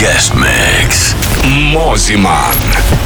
guest mix. Mosimann.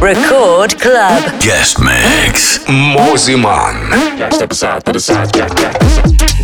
Club. Guest Mix. Mosimann. Yeah, step aside, put aside, yeah, yeah.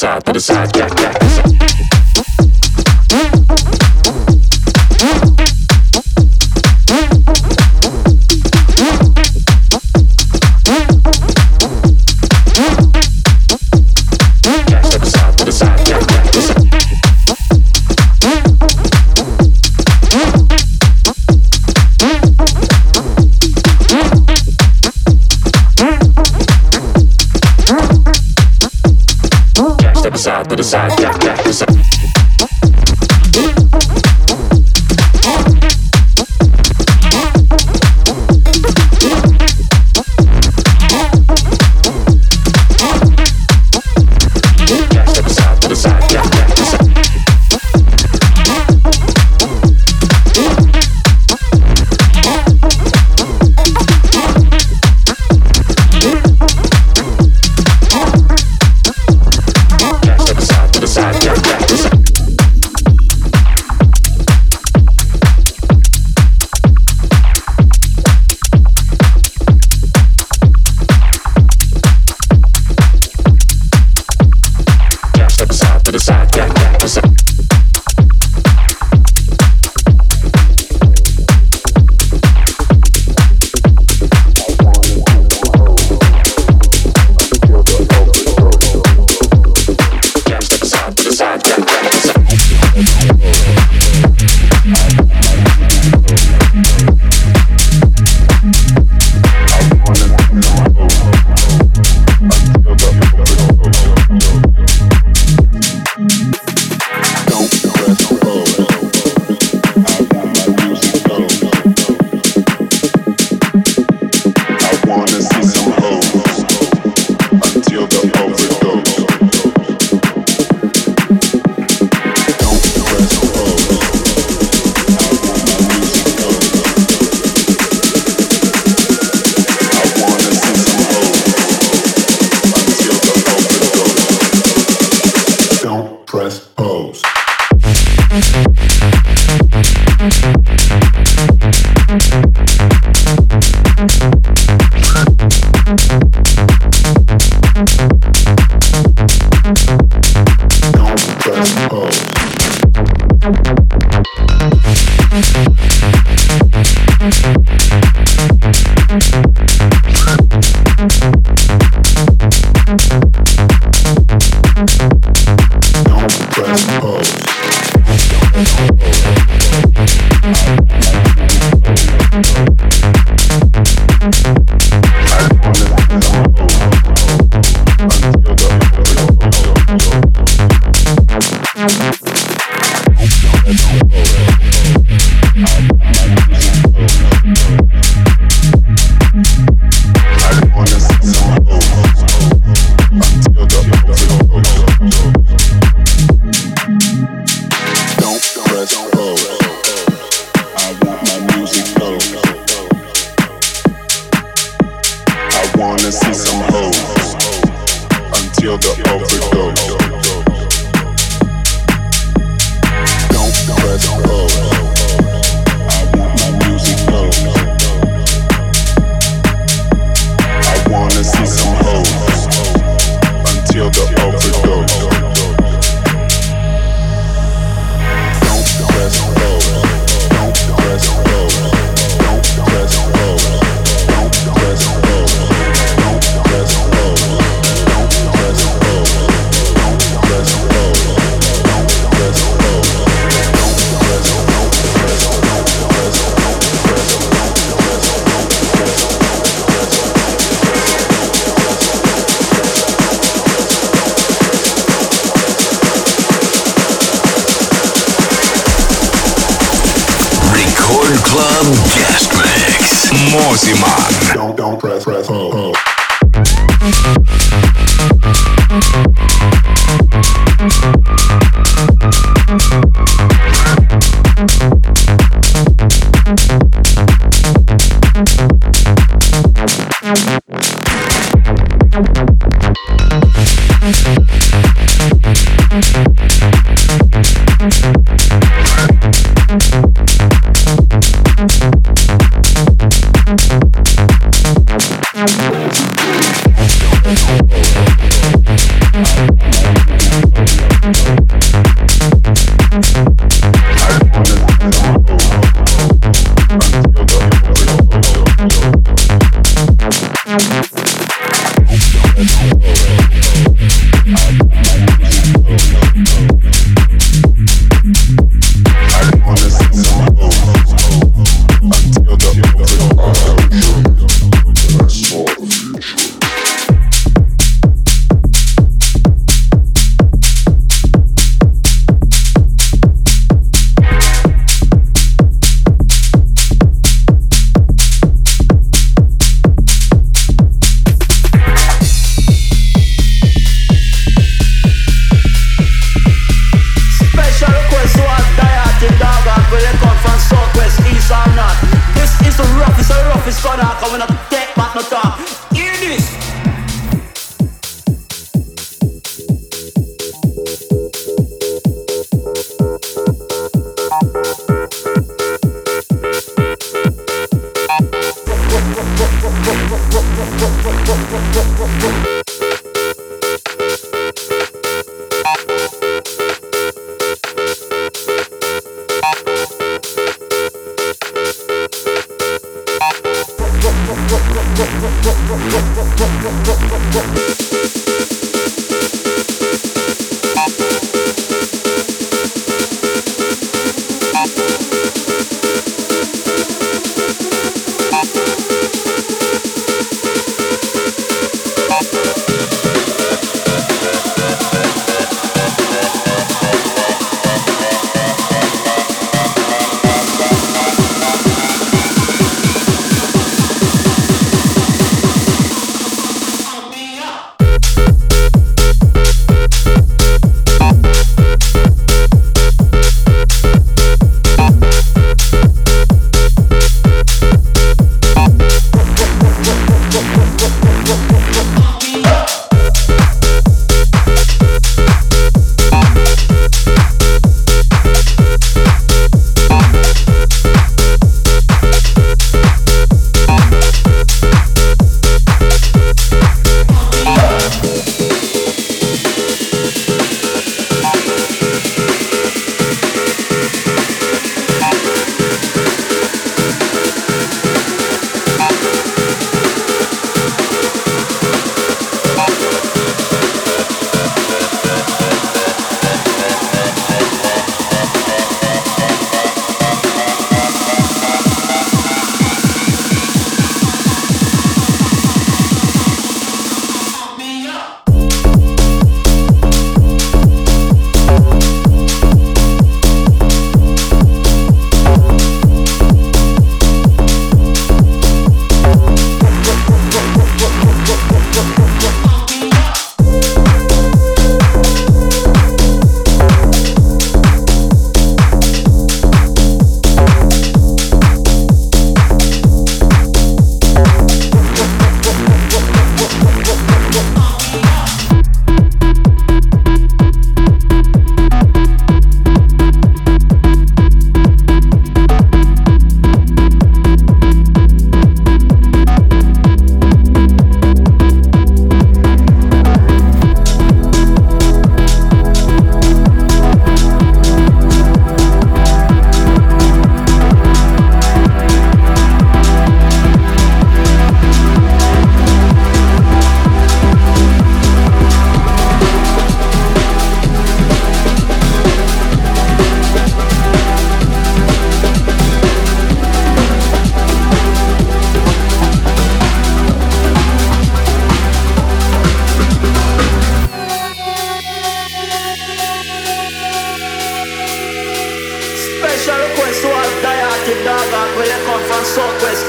Side, to the side, yeah, yeah.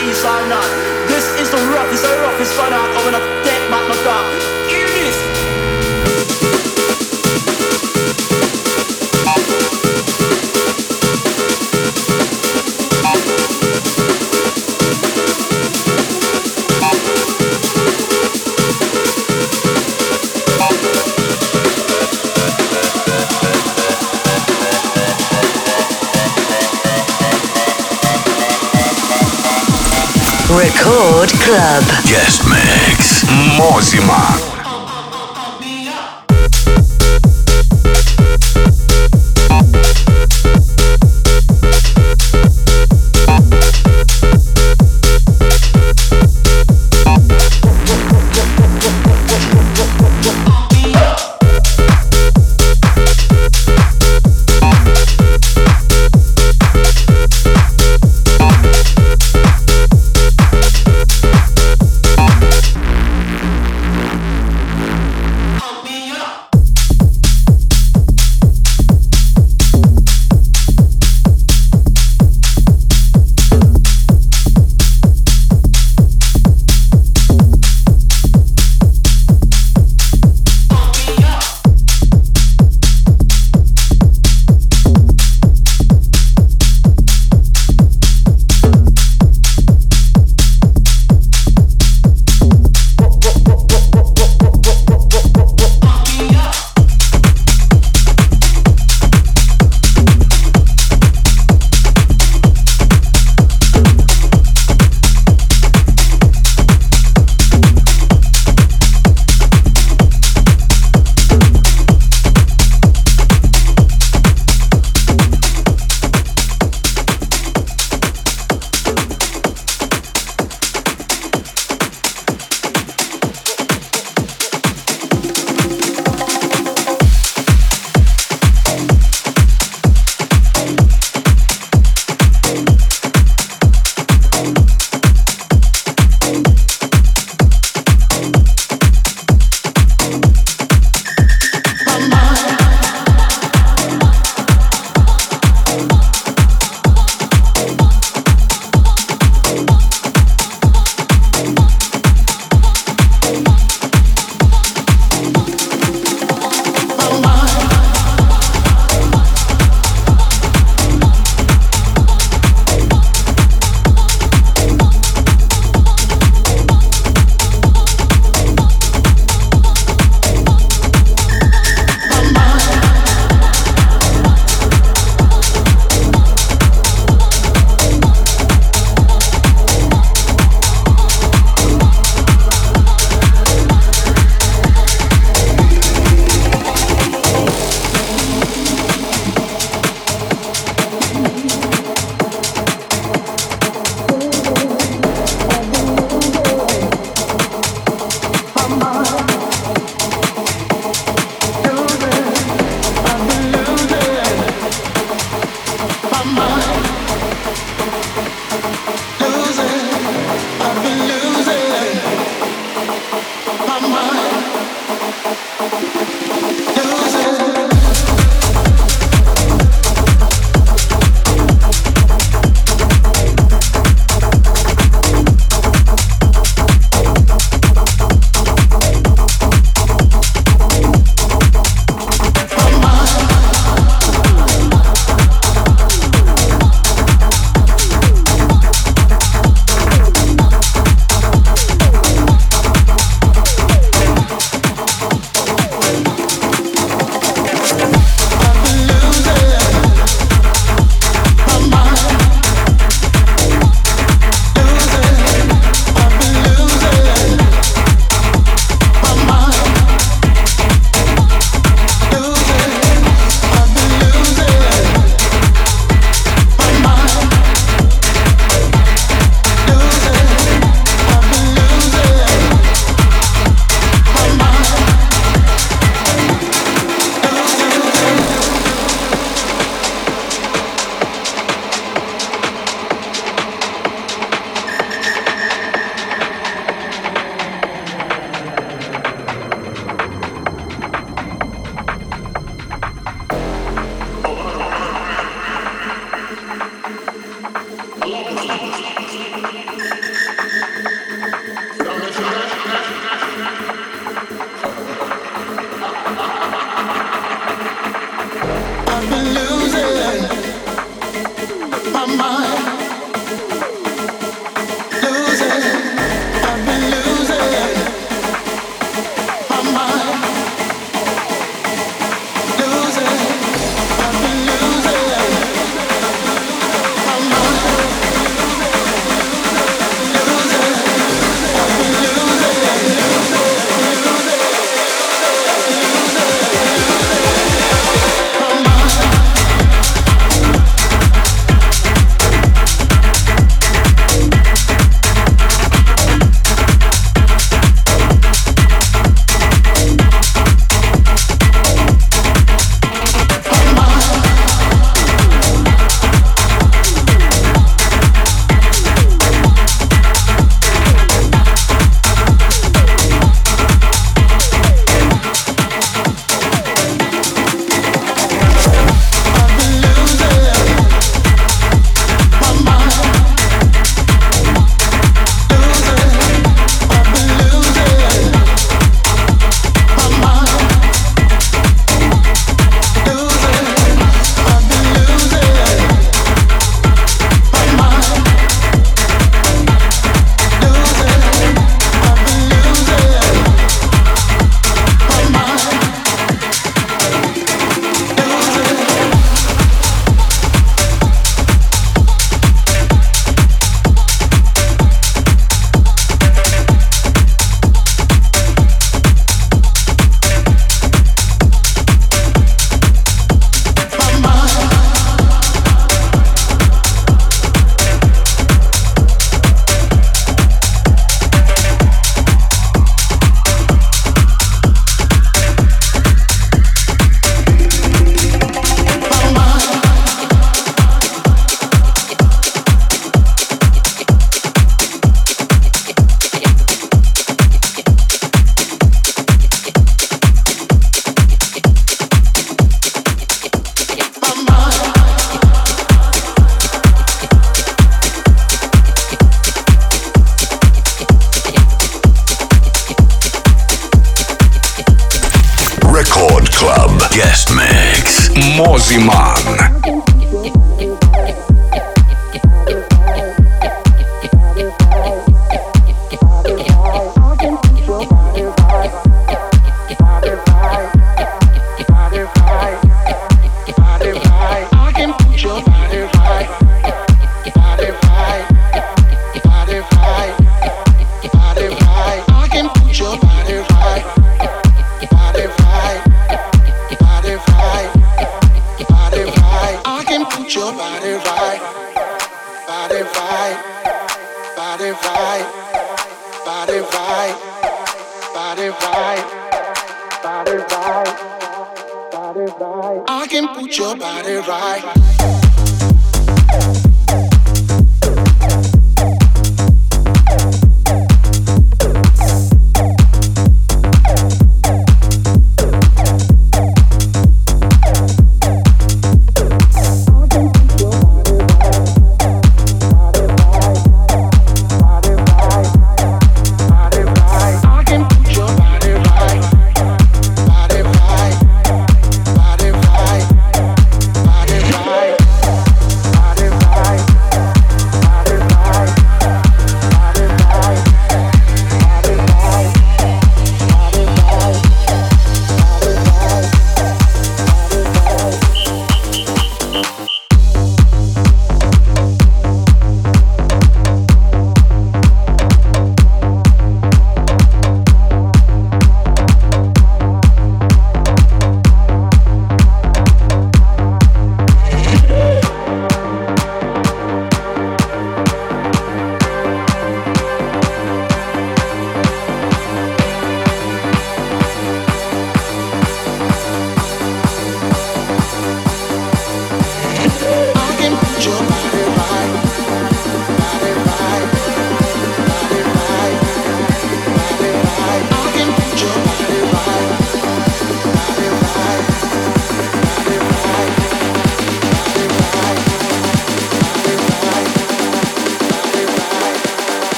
is I now. This is the roughest, the roughest fight out of an attack, my dog. Hear this! Record Club. Guest Mix. Mosimann.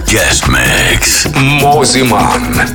Guest Mix. Mosimann.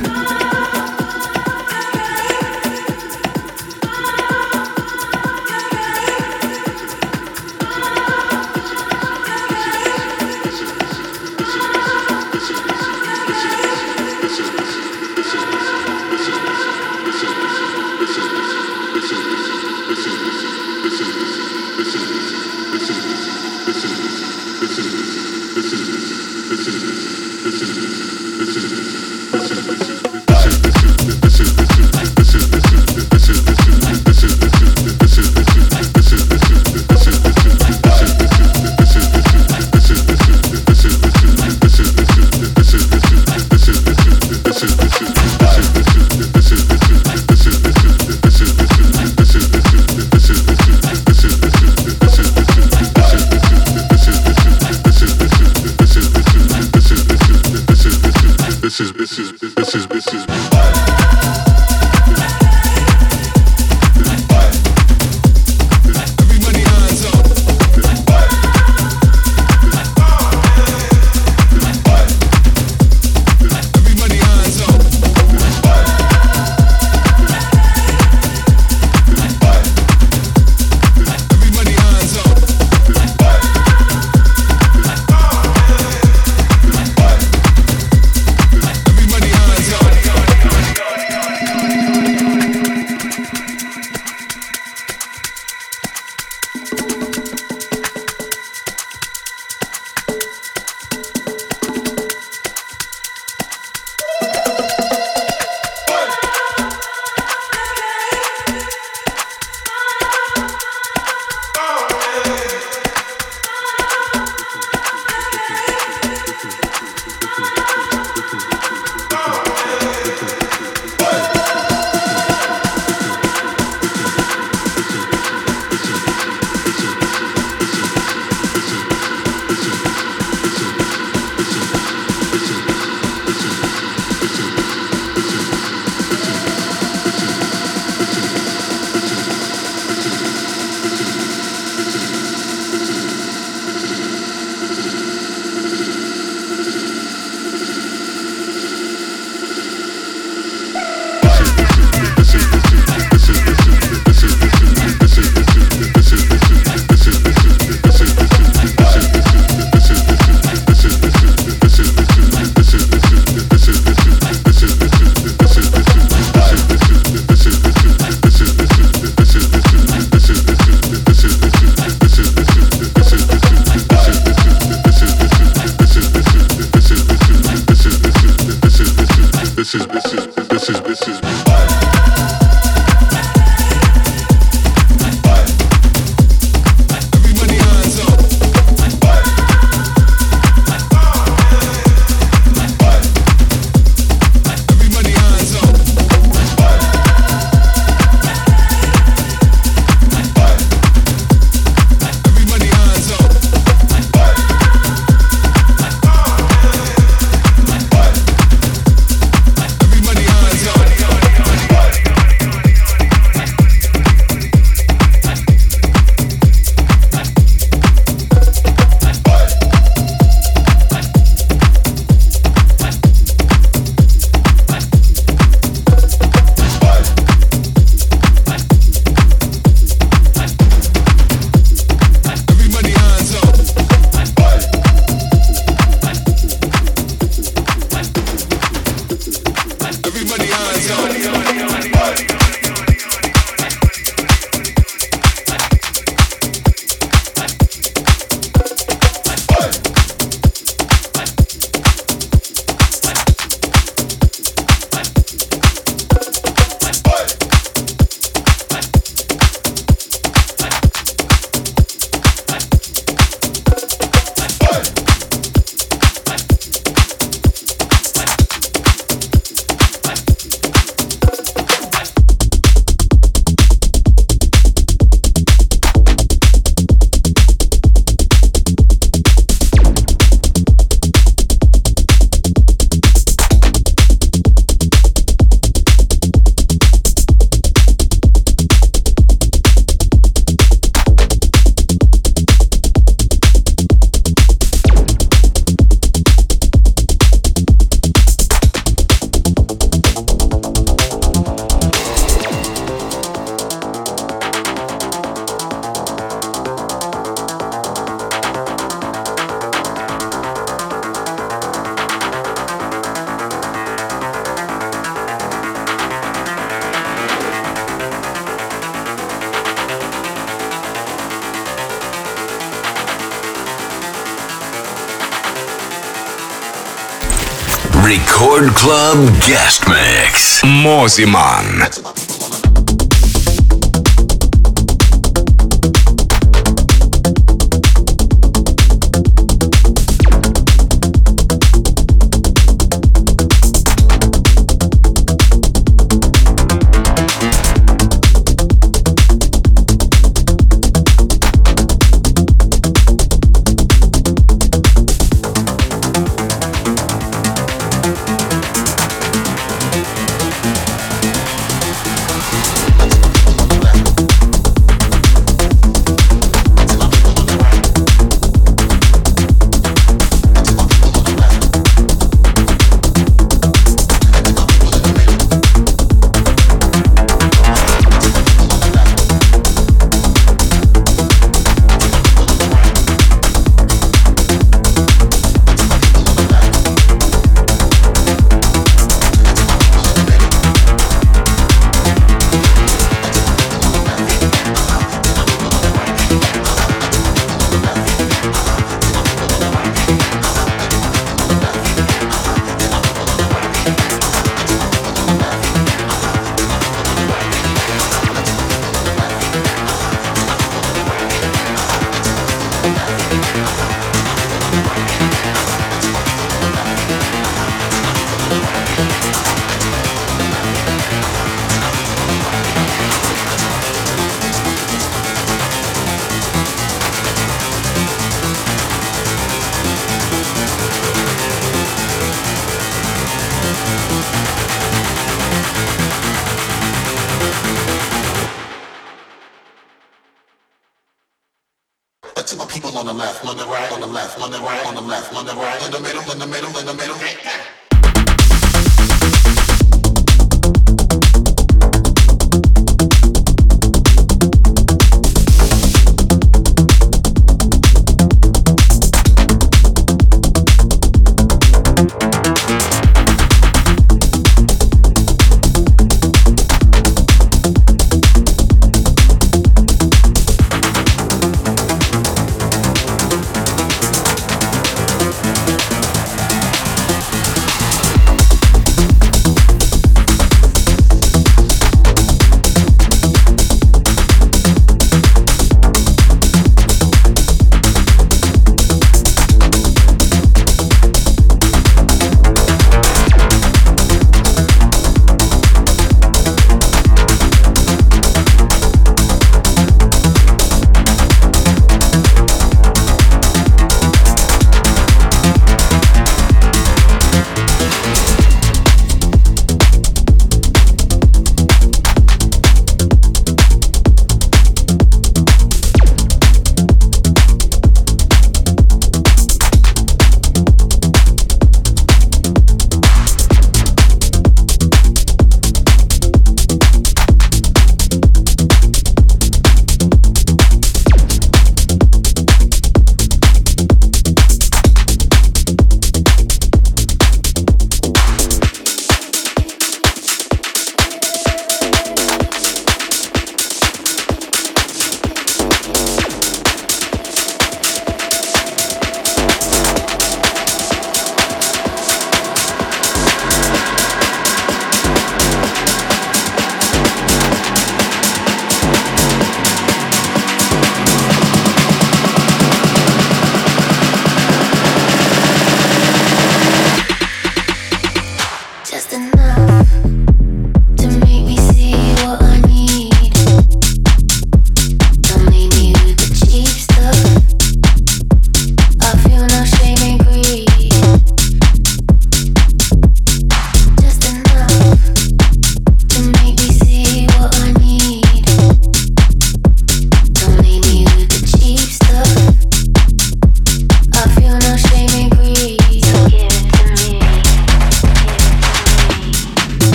Club Guest Mix. Mosimann.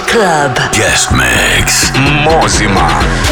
Club. Guest Mix. Mosimann.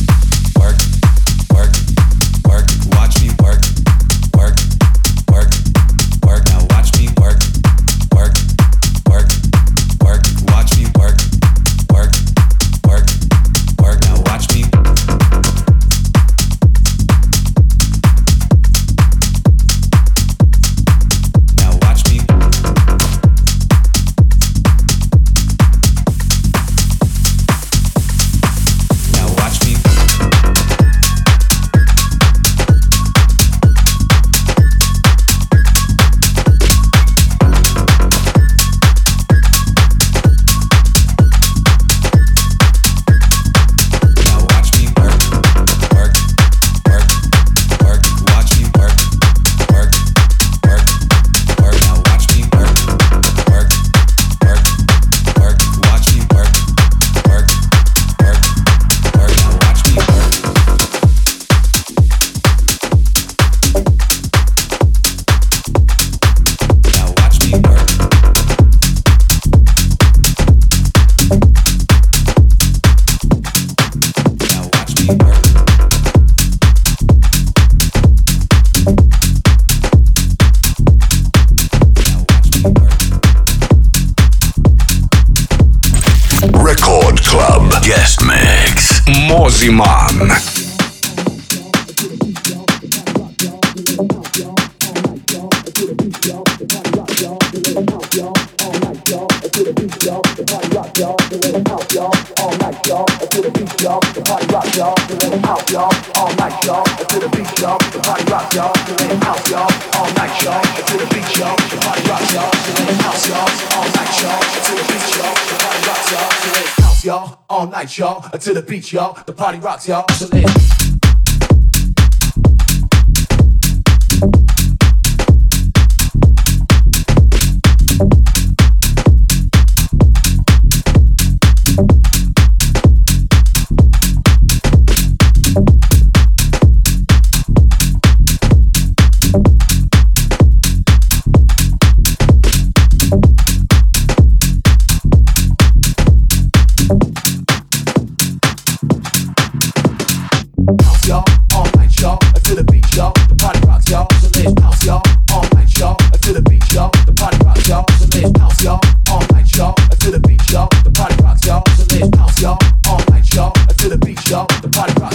party rocks, y'all.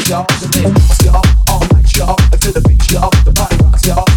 Y'all. So let's y'all, all night, y'all, until the beach, y'all. The party rocks, y'all.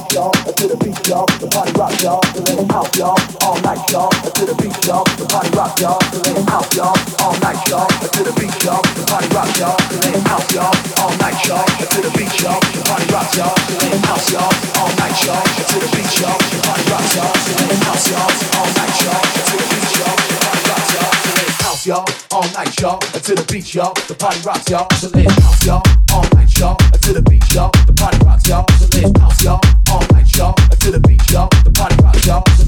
lights, y'all. Let's the beat, y'all. The party rock, y'all. The house, y'all, all night, y'all, until the beach, y'all. The party rocks, y'all. So let's house, y'all, all night, y'all, until the beach, y'all. The party rocks, y'all. So let's house, y'all, all night, y'all, until the beach, y'all. The party rocks, y'all. So let's house, y'all, all night, y'all, until the beach, y'all. The party rocks, y'all. Let's house, y'all, all night, y'all, until the beach, y'all. The party rocks, y'all. Let's house, y'all, all night, y'all, until the beach, y'all. The party rocks, y'all. Let's house, y'all, all night, y'all, until the beach, y'all. The party rocks, y'all. Let's house, y'all, all night, y'all, until the beach, y'all. The party rocks, y'all.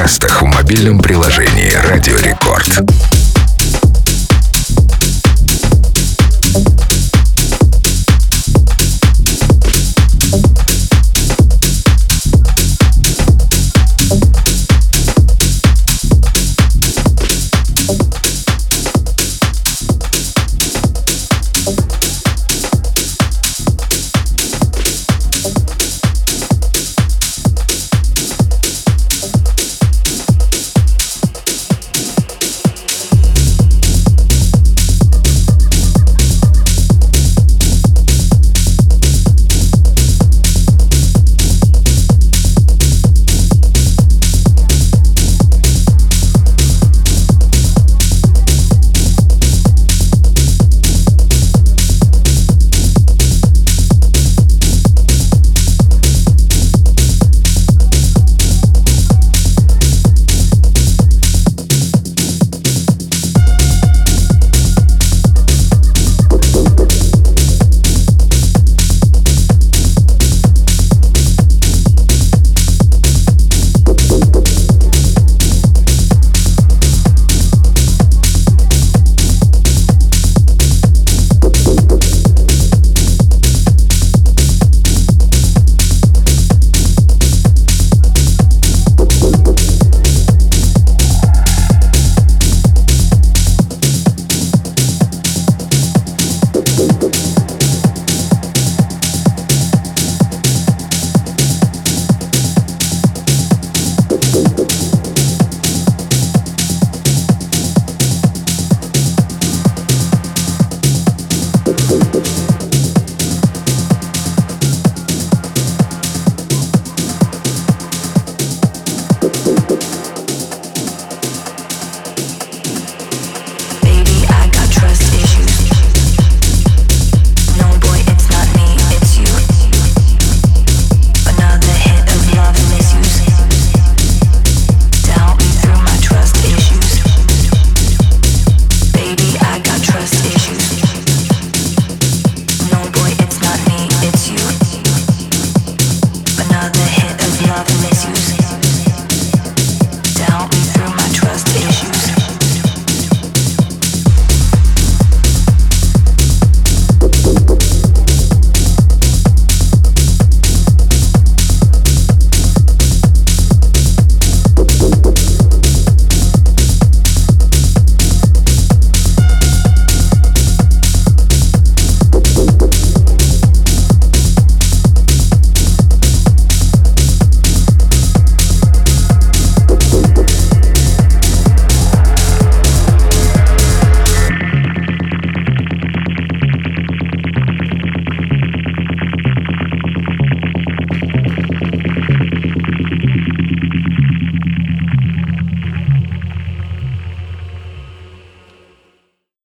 подкастах в мобильном приложении «Радио Рекорд».